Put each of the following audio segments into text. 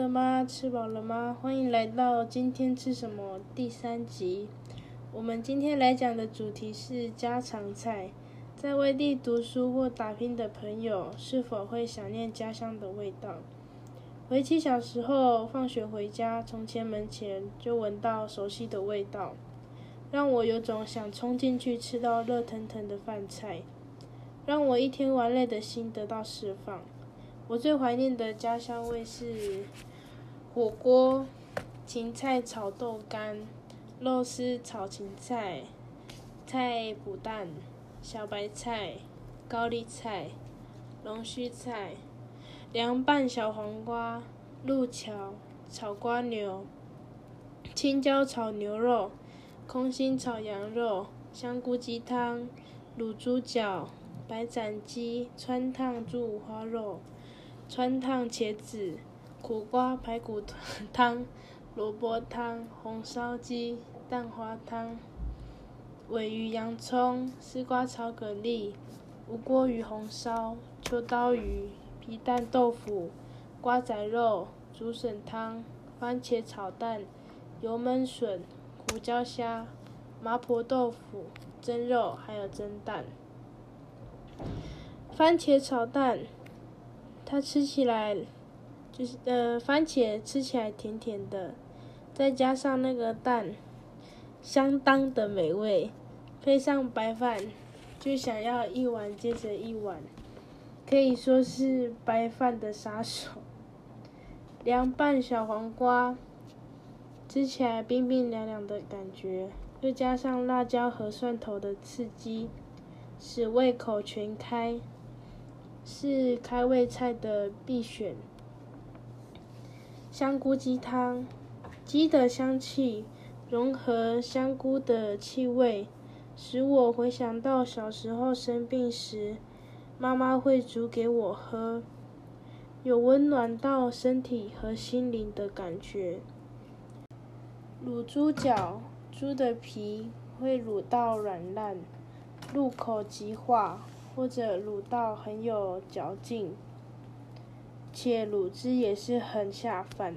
了吗？吃饱了吗？欢迎来到今天吃什么第三集。我们今天来讲的主题是家常菜。在外地读书或打拼的朋友，是否会想念家乡的味道？回忆小时候，放学回家，从前门前就闻到熟悉的味道，让我有种想冲进去吃到热腾腾的饭菜，让我一天玩累的心得到释放。我最怀念的家乡味是火锅、芹菜炒豆干、肉丝炒芹菜、菜脯蛋、小白菜、高丽菜、龙须菜、凉拌小黄瓜、路桥炒瓜牛、青椒炒牛肉、空心炒羊肉、香菇鸡汤、卤猪脚、白斩鸡、川烫猪五花肉。川烫茄子、苦瓜排骨汤、萝卜汤、红烧鸡、蛋花汤、尾鱼洋葱、丝瓜炒蛤蜊、无锅鱼红烧、秋刀鱼、皮蛋豆腐、瓜仔肉、竹笋汤、番茄炒蛋、油焖笋、胡椒虾、麻婆豆腐、蒸肉，还有蒸蛋。番茄炒蛋。它吃起来就是呃，番茄吃起来甜甜的，再加上那个蛋，相当的美味，配上白饭，就想要一碗接着一碗，可以说是白饭的杀手。凉拌小黄瓜，吃起来冰冰凉凉的感觉，又加上辣椒和蒜头的刺激，使胃口全开。是开胃菜的必选。香菇鸡汤，鸡的香气融合香菇的气味，使我回想到小时候生病时，妈妈会煮给我喝，有温暖到身体和心灵的感觉。卤猪脚，猪的皮会卤到软烂，入口即化。或者卤到很有嚼劲，且卤汁也是很下饭。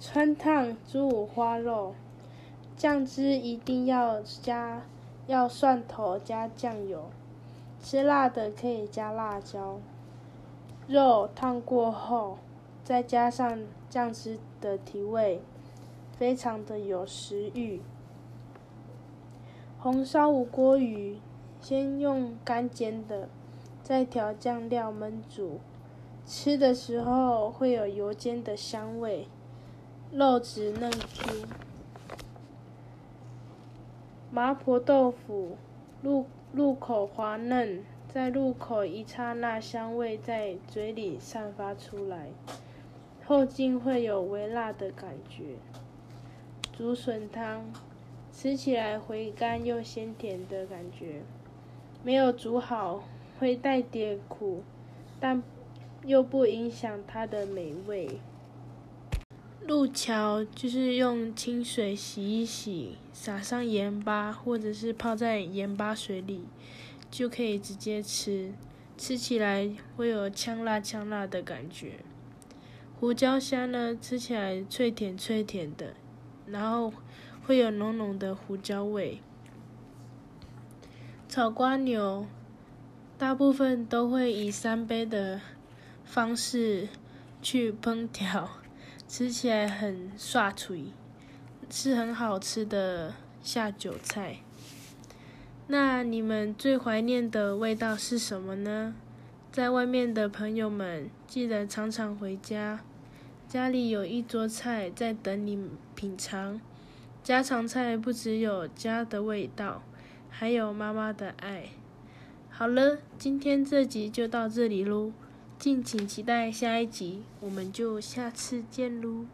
川烫猪五花肉，酱汁一定要加，要蒜头加酱油，吃辣的可以加辣椒。肉烫过后，再加上酱汁的提味，非常的有食欲。红烧无锅鱼。先用干煎的，再调酱料焖煮，吃的时候会有油煎的香味，肉质嫩 Q。麻婆豆腐入入口滑嫩，在入口一刹那，香味在嘴里散发出来，后劲会有微辣的感觉。竹笋汤吃起来回甘又鲜甜的感觉。没有煮好，会带点苦，但又不影响它的美味。路桥就是用清水洗一洗，撒上盐巴，或者是泡在盐巴水里，就可以直接吃。吃起来会有呛辣呛辣的感觉。胡椒虾呢，吃起来脆甜脆甜的，然后会有浓浓的胡椒味。炒瓜牛，大部分都会以三杯的方式去烹调，吃起来很刷脆，是很好吃的下酒菜。那你们最怀念的味道是什么呢？在外面的朋友们，记得常常回家，家里有一桌菜在等你品尝。家常菜不只有家的味道。还有妈妈的爱。好了，今天这集就到这里喽，敬请期待下一集，我们就下次见喽。